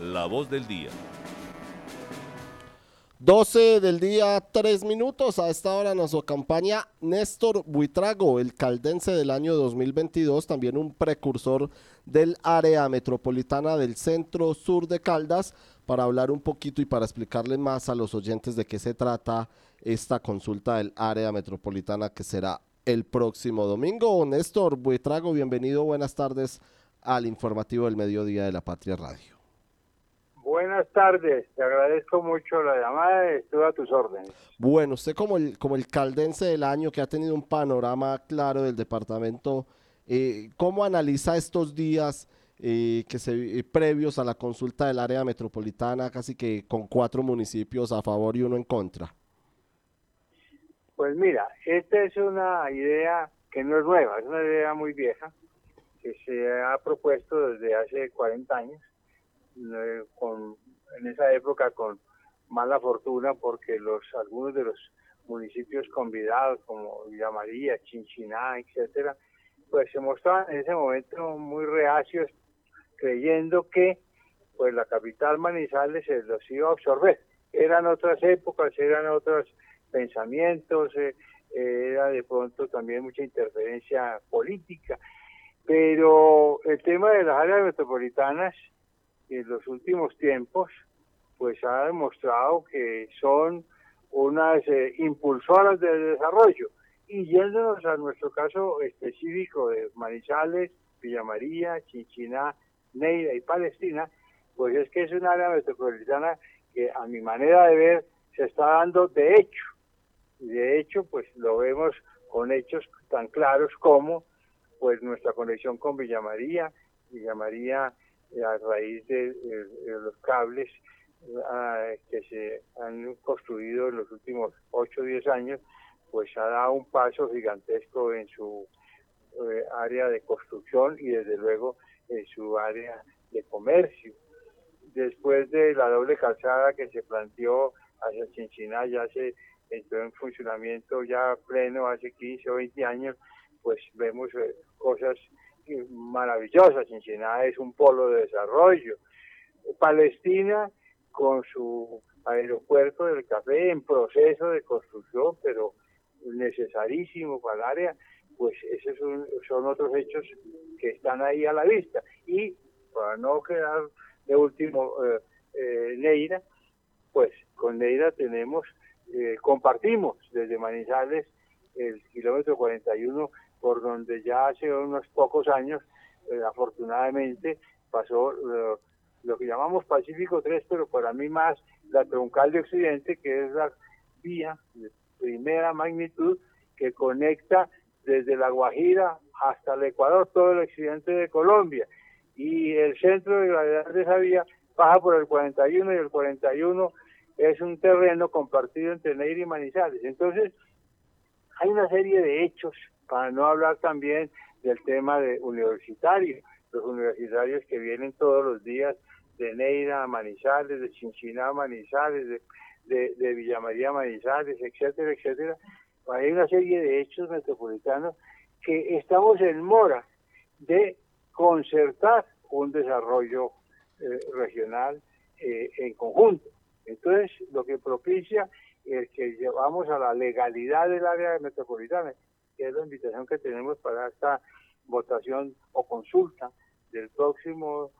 La voz del día. 12 del día, 3 minutos. A esta hora nos acompaña Néstor Buitrago, el caldense del año 2022, también un precursor del área metropolitana del centro sur de Caldas, para hablar un poquito y para explicarle más a los oyentes de qué se trata esta consulta del área metropolitana que será el próximo domingo. Néstor Buitrago, bienvenido, buenas tardes al informativo del mediodía de la Patria Radio. Buenas tardes, te agradezco mucho la llamada estoy a tus órdenes. Bueno, usted como el, como el caldense del año que ha tenido un panorama claro del departamento, eh, ¿cómo analiza estos días eh, que se, eh, previos a la consulta del área metropolitana, casi que con cuatro municipios a favor y uno en contra? Pues mira, esta es una idea que no es nueva, es una idea muy vieja, que se ha propuesto desde hace 40 años con, en esa época con mala fortuna porque los algunos de los municipios convidados como Villa María, Chinchiná, etcétera, pues se mostraban en ese momento muy reacios creyendo que pues la capital Manizales se los iba a absorber. Eran otras épocas, eran otros pensamientos, eh, era de pronto también mucha interferencia política, pero el tema de las áreas metropolitanas en los últimos tiempos pues ha demostrado que son unas eh, impulsoras del desarrollo. Y yéndonos a nuestro caso específico de Manizales, Villa María, Chinchiná, Neira y Palestina, pues es que es un área metropolitana que a mi manera de ver se está dando de hecho. De hecho, pues lo vemos con hechos tan claros como pues nuestra conexión con Villa María, Villa María a raíz de, los cables ah, que se han construido en los últimos 8 o 10 años, pues ha dado un paso gigantesco en su eh, área de construcción y desde luego en su área de comercio. Después de la doble calzada que se planteó hacia Chinchiná, ya se entró en funcionamiento ya pleno hace 15 o 20 años, pues vemos eh, cosas maravillosa. Cincinnati es un polo de desarrollo. Palestina con su aeropuerto del café en proceso de construcción, pero necesarísimo para el área, pues esos son, otros hechos que están ahí a la vista. Y para no quedar de último eh, eh, Neira, pues con Neira tenemos, eh, compartimos desde Manizales el kilómetro 41 por donde ya hace unos pocos años, eh, afortunadamente, pasó eh, lo que llamamos Pacífico 3, pero para mí más la troncal de Occidente, que es la vía de primera magnitud que conecta desde La Guajira hasta el Ecuador, todo el occidente de Colombia. Y el centro de gravedad de esa vía baja por el 41 y el 41 es un terreno compartido entre Neira y Manizales. Entonces, hay una serie de hechos para no hablar también del tema de universitarios, los universitarios que vienen todos los días de Neira a Manizales, de Chinchiná a Manizales, de, de, de Villa María Manizales, etcétera, etcétera. Hay una serie de hechos metropolitanos que estamos en mora de concertar un desarrollo eh, regional eh, en conjunto. Entonces, lo que propicia es que llevamos a la legalidad del área metropolitana que es la invitación que tenemos para esta votación o consulta del próximo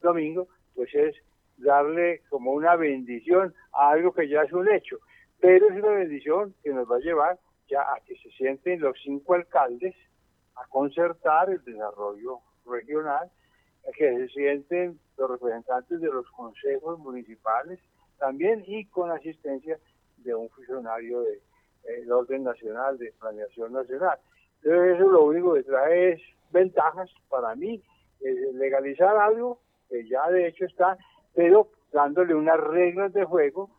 domingo, pues es darle como una bendición a algo que ya es un hecho, pero es una bendición que nos va a llevar ya a que se sienten los cinco alcaldes a concertar el desarrollo regional, a que se sienten los representantes de los consejos municipales también y con asistencia de un funcionario de el orden nacional de planeación nacional. Entonces eso lo único que trae es ventajas para mí, legalizar algo que ya de hecho está, pero dándole unas reglas de juego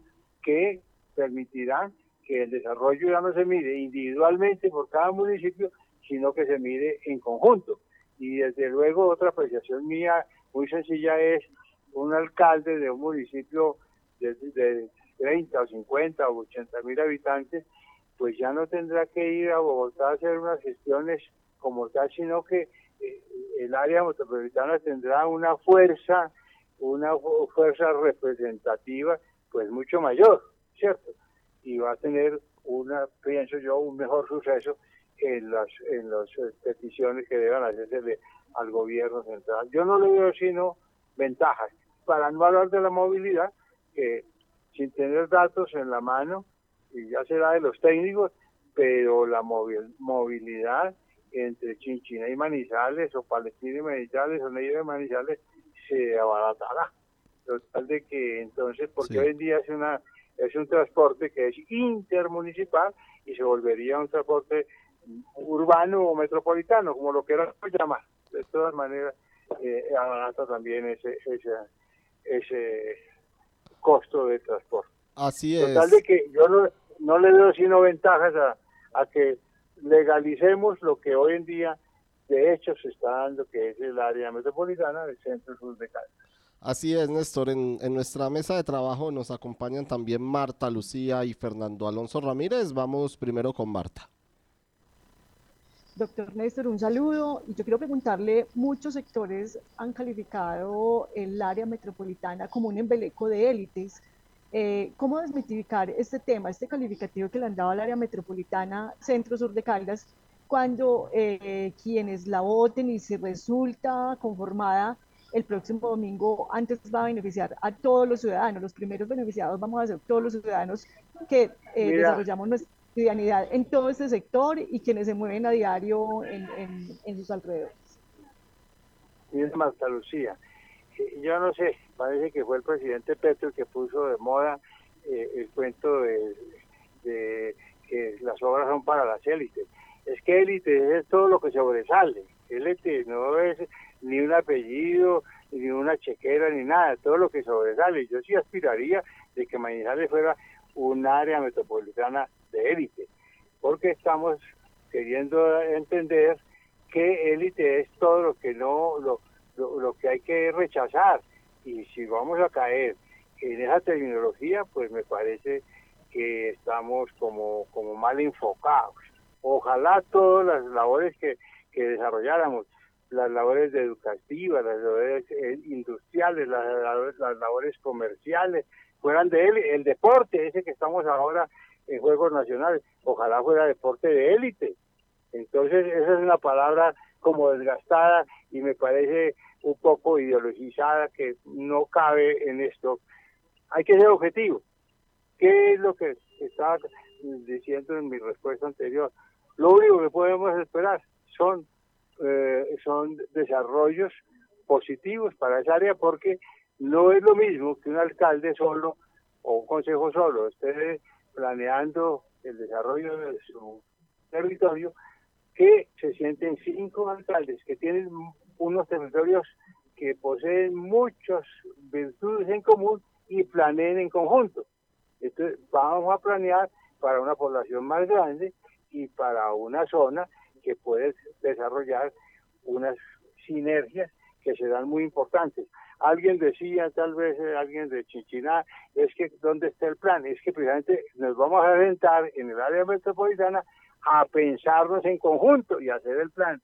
que permitirán que el desarrollo ya no se mide individualmente por cada municipio, sino que se mide en conjunto. Y desde luego otra apreciación mía muy sencilla es un alcalde de un municipio de, de 30 o 50 o 80 mil habitantes pues ya no tendrá que ir a Bogotá a hacer unas gestiones como tal, sino que eh, el área metropolitana tendrá una fuerza, una fuerza representativa pues mucho mayor, ¿cierto? Y va a tener una, pienso yo, un mejor suceso en las en las eh, peticiones que deban hacerse al gobierno central. Yo no le veo sino ventajas. Para no hablar de la movilidad, que sin tener datos en la mano, y ya será de los técnicos, pero la movilidad entre Chinchina y Manizales, o Palestina y Manizales, o Neiva y Manizales, se abaratará. Total de que entonces, porque hoy en día es una es un transporte que es intermunicipal y se volvería un transporte urbano o metropolitano, como lo quieran llamar. De todas maneras, eh, abarata también ese, ese, ese costo de transporte. Así es. Total de que yo no, no le veo sino ventajas a, a que legalicemos lo que hoy en día de hecho se está dando, que es el área metropolitana del centro sur de Cali. Así es, Néstor. En, en, nuestra mesa de trabajo nos acompañan también Marta Lucía y Fernando Alonso Ramírez. Vamos primero con Marta. Doctor Néstor, un saludo. Yo quiero preguntarle, muchos sectores han calificado el área metropolitana como un embeleco de élites. Eh, ¿Cómo desmitificar este tema, este calificativo que le han dado al área metropolitana centro-sur de Caldas, cuando eh, quienes la voten y si resulta conformada el próximo domingo antes va a beneficiar a todos los ciudadanos. Los primeros beneficiados vamos a ser todos los ciudadanos que eh, desarrollamos nuestra cotidianidad en todo este sector y quienes se mueven a diario en, en, sus alrededores. Mira, Marta Lucía, yo no sé, parece que fue el presidente Petro el que puso de moda eh, el cuento de, que las obras son para las élites. Es que élite es todo lo que sobresale. Élite no es ni un apellido, ni una chequera, ni nada, todo lo que sobresale. Yo sí aspiraría de que Manizales fuera un área metropolitana de élite, porque estamos queriendo entender que élite es todo lo que no, lo, lo, que hay que rechazar. Y si vamos a caer en esa terminología, pues me parece que estamos como, como mal enfocados. Ojalá todas las labores que, que desarrolláramos las labores educativas, las labores eh, industriales, las, labores comerciales, fueran de él, el deporte, ese que estamos ahora en Juegos Nacionales, ojalá fuera deporte de élite. Entonces, esa es una palabra como desgastada y me parece un poco ideologizada que no cabe en esto. Hay que ser objetivo. ¿Qué es lo que estaba diciendo en mi respuesta anterior? Lo único que podemos esperar son eh, son desarrollos positivos para esa área porque no es lo mismo que un alcalde solo o un consejo solo esté planeando el desarrollo de su territorio que se sienten cinco alcaldes que tienen unos territorios que poseen muchas virtudes en común y planeen en conjunto. Entonces vamos a planear para una población más grande y para una zona que puede desarrollar unas sinergias que serán muy importantes. Alguien decía, tal vez eh, alguien de Chinchiná, es que ¿dónde está el plan? Es que precisamente nos vamos a sentar en el área metropolitana a pensarnos en conjunto y hacer el plan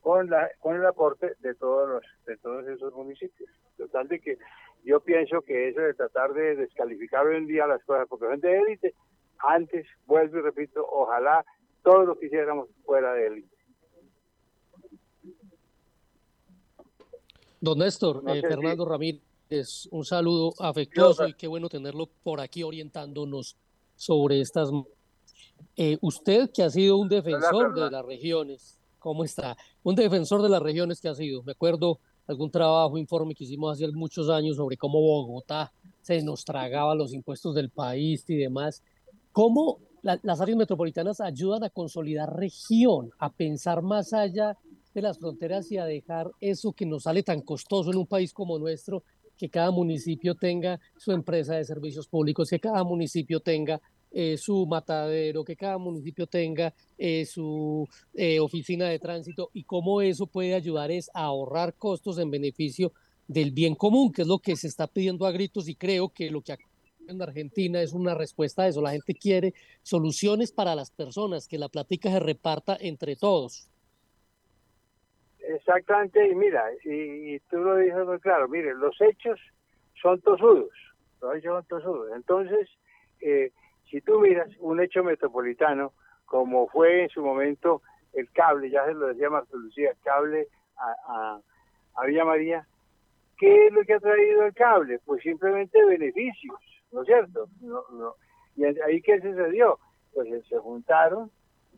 con la con el aporte de todos los de todos esos municipios. Total de que yo pienso que eso de tratar de descalificar hoy en día las cosas porque son de élite, antes, vuelvo y repito, ojalá todo lo que hiciéramos fuera de élite. Don Néstor, eh, Fernando Ramírez, un saludo afectuoso y qué bueno tenerlo por aquí orientándonos sobre estas. Eh, usted que ha sido un defensor de las regiones, ¿cómo está? Un defensor de las regiones que ha sido. Me acuerdo algún trabajo, informe que hicimos hace muchos años sobre cómo Bogotá se nos tragaba los impuestos del país y demás. ¿Cómo las áreas metropolitanas ayudan a consolidar región, a pensar más allá de las fronteras y a dejar eso que nos sale tan costoso en un país como nuestro, que cada municipio tenga su empresa de servicios públicos, que cada municipio tenga eh, su matadero, que cada municipio tenga eh, su eh, oficina de tránsito y cómo eso puede ayudar es a ahorrar costos en beneficio del bien común, que es lo que se está pidiendo a gritos y creo que lo que en Argentina es una respuesta a eso. La gente quiere soluciones para las personas, que la plática se reparta entre todos. Exactamente, y mira, y, tú lo dices muy claro, mire, los hechos son tosudos, los hechos son tosudos. Entonces, eh, si tú miras un hecho metropolitano, como fue en su momento el cable, ya se lo decía Marta Lucía, cable a, a, Villa María, ¿qué es lo que ha traído el cable? Pues simplemente beneficios, ¿no es cierto? No, no. ¿Y ahí qué sucedió? Pues se juntaron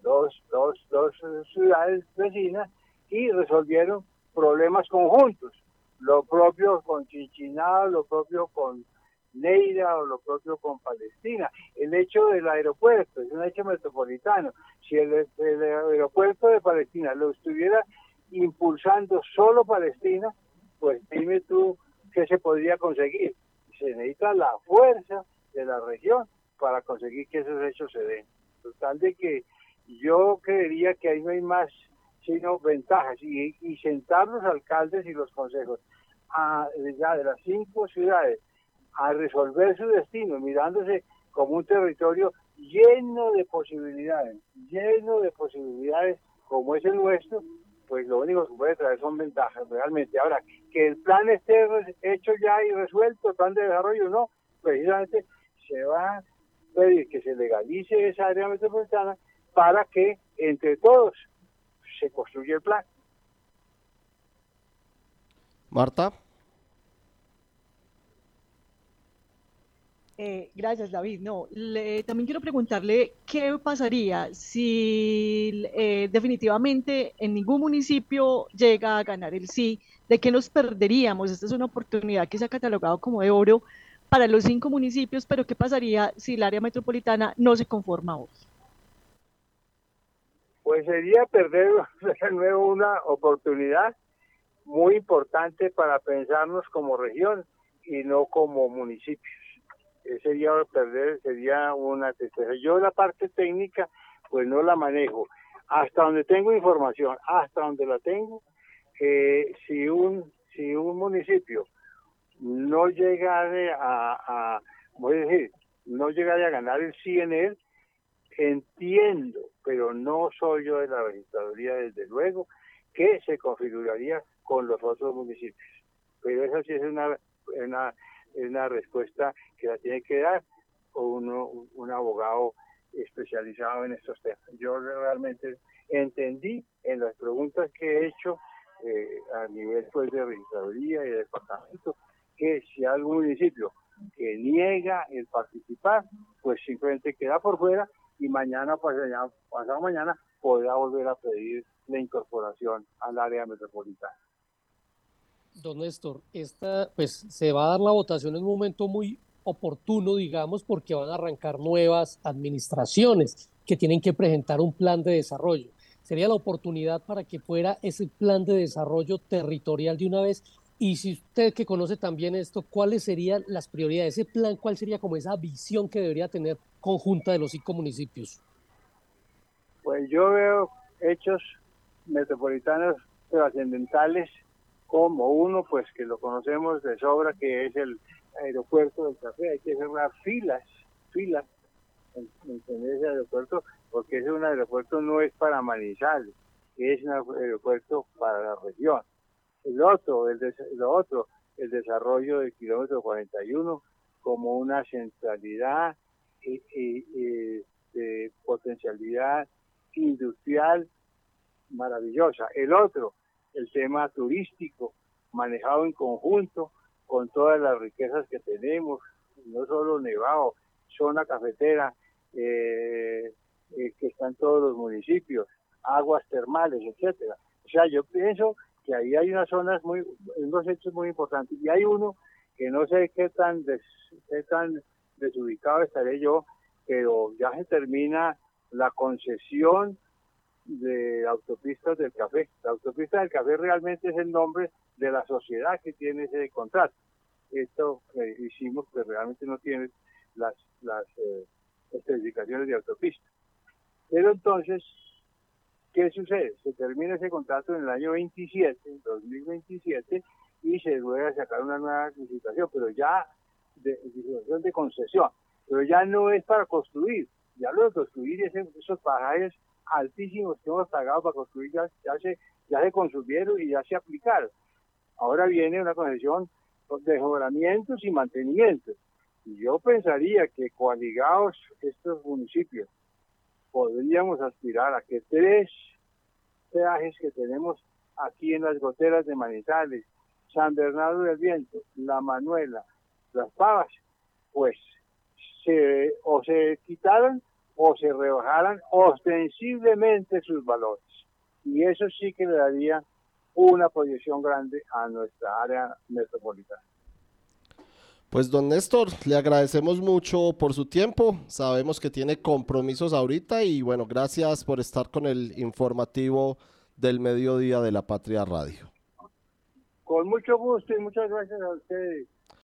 dos, dos, dos ciudades vecinas y resolvieron problemas conjuntos. Lo propio con Chichiná, lo propio con Neira o lo propio con Palestina. El hecho del aeropuerto es un hecho metropolitano. Si el, aeropuerto de Palestina lo estuviera impulsando solo Palestina, pues dime tú qué se podría conseguir. Se necesita la fuerza de la región para conseguir que esos hechos se den. Total de que yo creería que ahí no hay más sino ventajas y, y sentar los alcaldes y los consejos a, ya de las cinco ciudades a resolver su destino, mirándose como un territorio lleno de posibilidades, lleno de posibilidades como es el nuestro, pues lo único que puede traer son ventajas realmente. Ahora, que el plan esté hecho ya y resuelto, el plan de desarrollo no, precisamente se va a pedir que se legalice esa área metropolitana para que entre todos se construya el plan. Marta. Eh, gracias, David. No, también quiero preguntarle qué pasaría si eh, definitivamente en ningún municipio llega a ganar el sí, de qué nos perderíamos. Esta es una oportunidad que se ha catalogado como de oro para los cinco municipios, pero qué pasaría si el área metropolitana no se conforma hoy. Pues sería perder de nuevo una oportunidad muy importante para pensarnos como región y no como municipios sería perder, sería una tristeza. Yo la parte técnica, pues no la manejo. Hasta donde tengo información, hasta donde la tengo, eh, si un si un municipio no llega a, a voy a decir, no llega a ganar el CNL, entiendo, pero no soy yo de la registraduría desde luego, que se configuraría con los otros municipios. Pero esa sí es una, una es una respuesta que la tiene que dar uno, un abogado especializado en estos temas. Yo realmente entendí en las preguntas que he hecho eh, a nivel pues, de registraduría y de departamento que si algún municipio que niega el participar, pues simplemente queda por fuera y mañana, pues, pasado mañana, podrá volver a pedir la incorporación al área metropolitana. Don Néstor, esta, pues se va a dar la votación en un momento muy oportuno, digamos, porque van a arrancar nuevas administraciones que tienen que presentar un plan de desarrollo. Sería la oportunidad para que fuera ese plan de desarrollo territorial de una vez. Y si usted que conoce también esto, ¿cuáles serían las prioridades? Ese plan, ¿cuál sería como esa visión que debería tener conjunta de los cinco municipios? Pues yo veo hechos metropolitanos trascendentales como uno, pues que lo conocemos de sobra, que es el aeropuerto del café. Hay que cerrar filas, filas en, ese aeropuerto, porque ese un aeropuerto no es para Manizales, es un aeropuerto para la región. El otro, el otro, el desarrollo del kilómetro 41 como una centralidad y, de potencialidad industrial maravillosa. El otro, el tema turístico manejado en conjunto con todas las riquezas que tenemos, no solo Nevado, zona cafetera, eh, eh, que están todos los municipios, aguas termales, etcétera. O sea, yo pienso que ahí hay unas zonas muy, unos hechos muy importantes y hay uno que no sé qué tan qué tan desubicado estaré yo, pero ya se termina la concesión de autopistas del café. La autopista del café realmente es el nombre de la sociedad que tiene ese contrato. Esto que hicimos que realmente no tiene las, las eh, especificaciones de autopista. Pero entonces, ¿qué sucede? Se termina ese contrato en el año 27, 2027, y se vuelve a sacar una nueva licitación, pero ya de licitación de concesión, pero ya no es para construir, ya lo de construir esos pasajes altísimos que hemos pagado para construir ya, hace ya se consumieron y ya se aplicaron. Ahora viene una concesión de mejoramientos y mantenimiento. Y yo pensaría que coaligados estos municipios podríamos aspirar a que tres peajes que tenemos aquí en las goteras de Manizales, San Bernardo del Viento, La Manuela, Las Pavas, pues se, o se quitaran o se rebajaran ostensiblemente sus valores. Y eso sí que le daría una proyección grande a nuestra área metropolitana. Pues don Néstor, le agradecemos mucho por su tiempo. Sabemos que tiene compromisos ahorita y bueno, gracias por estar con el informativo del mediodía de la Patria Radio. Con mucho gusto y muchas gracias a ustedes.